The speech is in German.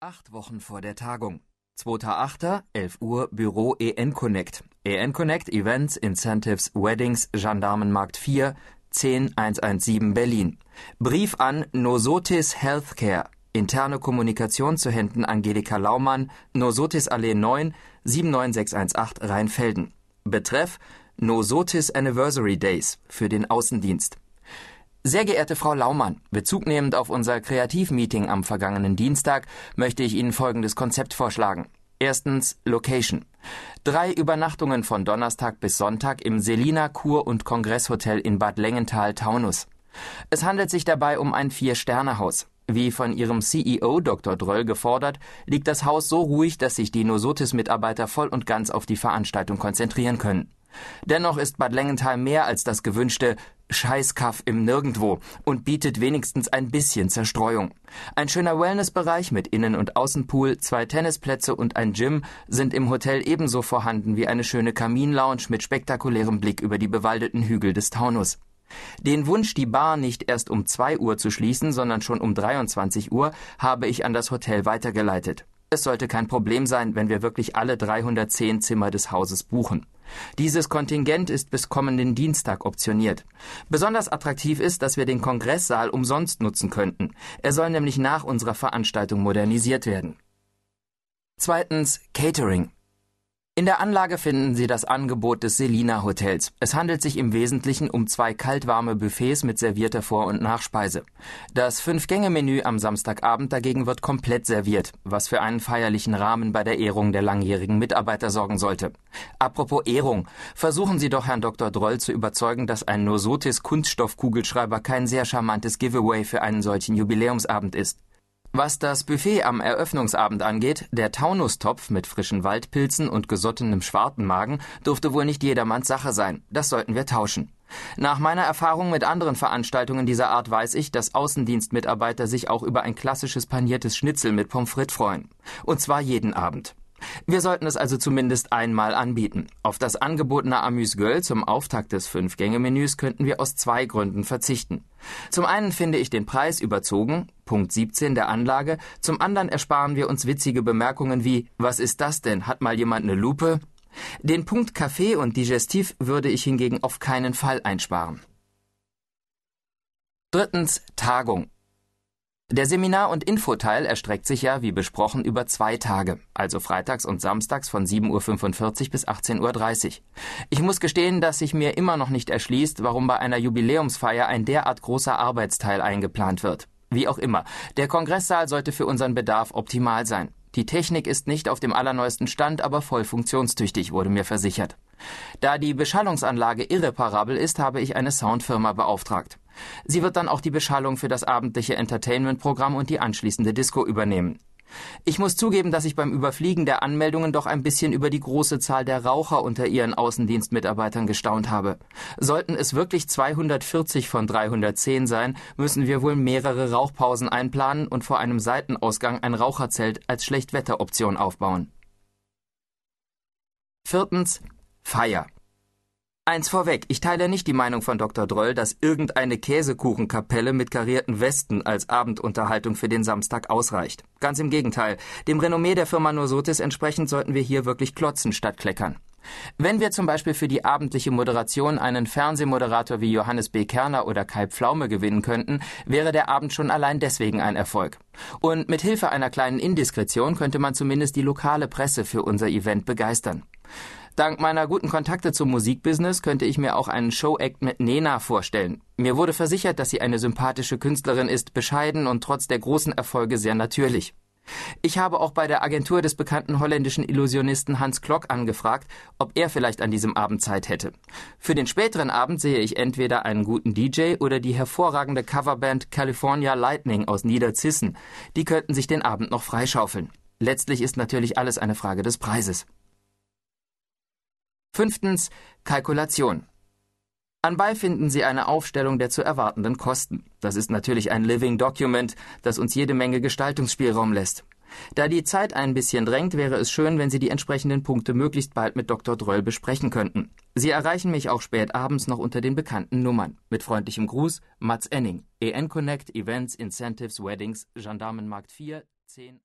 Acht Wochen vor der Tagung. 2.8., 11 Uhr, Büro EN Connect. EN Connect Events, Incentives, Weddings, Gendarmenmarkt 4, 10117 Berlin. Brief an Nosotis Healthcare. Interne Kommunikation zu Händen Angelika Laumann, Nosotis Allee 9, 79618 Rheinfelden. Betreff Nosotis Anniversary Days für den Außendienst. Sehr geehrte Frau Laumann, bezugnehmend auf unser Kreativmeeting am vergangenen Dienstag möchte ich Ihnen folgendes Konzept vorschlagen. Erstens Location. Drei Übernachtungen von Donnerstag bis Sonntag im Selina Kur- und Kongresshotel in Bad Lengenthal-Taunus. Es handelt sich dabei um ein Vier-Sterne-Haus. Wie von ihrem CEO Dr. Dröll gefordert, liegt das Haus so ruhig, dass sich die Nosotis-Mitarbeiter voll und ganz auf die Veranstaltung konzentrieren können. Dennoch ist Bad Lengenthal mehr als das gewünschte Scheißkaff im Nirgendwo und bietet wenigstens ein bisschen Zerstreuung. Ein schöner Wellnessbereich mit Innen- und Außenpool, zwei Tennisplätze und ein Gym sind im Hotel ebenso vorhanden wie eine schöne Kaminlounge mit spektakulärem Blick über die bewaldeten Hügel des Taunus. Den Wunsch, die Bar nicht erst um zwei Uhr zu schließen, sondern schon um 23 Uhr, habe ich an das Hotel weitergeleitet. Es sollte kein Problem sein, wenn wir wirklich alle 310 Zimmer des Hauses buchen. Dieses Kontingent ist bis kommenden Dienstag optioniert. Besonders attraktiv ist, dass wir den Kongresssaal umsonst nutzen könnten. Er soll nämlich nach unserer Veranstaltung modernisiert werden. Zweitens Catering. In der Anlage finden Sie das Angebot des Selina Hotels. Es handelt sich im Wesentlichen um zwei kaltwarme Buffets mit servierter Vor- und Nachspeise. Das Fünf-Gänge-Menü am Samstagabend dagegen wird komplett serviert, was für einen feierlichen Rahmen bei der Ehrung der langjährigen Mitarbeiter sorgen sollte. Apropos Ehrung, versuchen Sie doch Herrn Dr. Droll zu überzeugen, dass ein Nosotis Kunststoffkugelschreiber kein sehr charmantes Giveaway für einen solchen Jubiläumsabend ist. Was das Buffet am Eröffnungsabend angeht, der Taunustopf mit frischen Waldpilzen und gesottenem Schwartenmagen durfte wohl nicht jedermanns Sache sein. Das sollten wir tauschen. Nach meiner Erfahrung mit anderen Veranstaltungen dieser Art weiß ich, dass Außendienstmitarbeiter sich auch über ein klassisches paniertes Schnitzel mit Pommes frites freuen. Und zwar jeden Abend. Wir sollten es also zumindest einmal anbieten. Auf das angebotene Amüs-Gueule zum Auftakt des Fünf-Gänge-Menüs könnten wir aus zwei Gründen verzichten. Zum einen finde ich den Preis überzogen, Punkt 17 der Anlage, zum anderen ersparen wir uns witzige Bemerkungen wie Was ist das denn? Hat mal jemand eine Lupe? Den Punkt Kaffee und Digestiv würde ich hingegen auf keinen Fall einsparen. Drittens Tagung. Der Seminar- und Infoteil erstreckt sich ja, wie besprochen, über zwei Tage, also freitags und samstags von 7.45 Uhr bis 18.30 Uhr. Ich muss gestehen, dass sich mir immer noch nicht erschließt, warum bei einer Jubiläumsfeier ein derart großer Arbeitsteil eingeplant wird. Wie auch immer, der Kongresssaal sollte für unseren Bedarf optimal sein. Die Technik ist nicht auf dem allerneuesten Stand, aber voll funktionstüchtig, wurde mir versichert. Da die Beschallungsanlage irreparabel ist, habe ich eine Soundfirma beauftragt. Sie wird dann auch die Beschallung für das abendliche Entertainment-Programm und die anschließende Disco übernehmen. Ich muss zugeben, dass ich beim Überfliegen der Anmeldungen doch ein bisschen über die große Zahl der Raucher unter ihren Außendienstmitarbeitern gestaunt habe. Sollten es wirklich 240 von 310 sein, müssen wir wohl mehrere Rauchpausen einplanen und vor einem Seitenausgang ein Raucherzelt als Schlechtwetteroption aufbauen. Viertens Feier. Eins vorweg, ich teile nicht die Meinung von Dr. Droll, dass irgendeine Käsekuchenkapelle mit karierten Westen als Abendunterhaltung für den Samstag ausreicht. Ganz im Gegenteil, dem Renommee der Firma Nosotis entsprechend sollten wir hier wirklich klotzen statt kleckern. Wenn wir zum Beispiel für die abendliche Moderation einen Fernsehmoderator wie Johannes B. Kerner oder Kai Pflaume gewinnen könnten, wäre der Abend schon allein deswegen ein Erfolg. Und mit Hilfe einer kleinen Indiskretion könnte man zumindest die lokale Presse für unser Event begeistern. Dank meiner guten Kontakte zum Musikbusiness könnte ich mir auch einen Showact mit Nena vorstellen. Mir wurde versichert, dass sie eine sympathische Künstlerin ist, bescheiden und trotz der großen Erfolge sehr natürlich. Ich habe auch bei der Agentur des bekannten holländischen Illusionisten Hans Klock angefragt, ob er vielleicht an diesem Abend Zeit hätte. Für den späteren Abend sehe ich entweder einen guten DJ oder die hervorragende Coverband California Lightning aus Niederzissen. Die könnten sich den Abend noch freischaufeln. Letztlich ist natürlich alles eine Frage des Preises. Fünftens Kalkulation. Anbei finden Sie eine Aufstellung der zu erwartenden Kosten. Das ist natürlich ein Living Document, das uns jede Menge Gestaltungsspielraum lässt. Da die Zeit ein bisschen drängt, wäre es schön, wenn Sie die entsprechenden Punkte möglichst bald mit Dr. Dröll besprechen könnten. Sie erreichen mich auch spät abends noch unter den bekannten Nummern. Mit freundlichem Gruß, Mats Enning, EN Connect, Events, Incentives, Weddings, Gendarmenmarkt 4, 10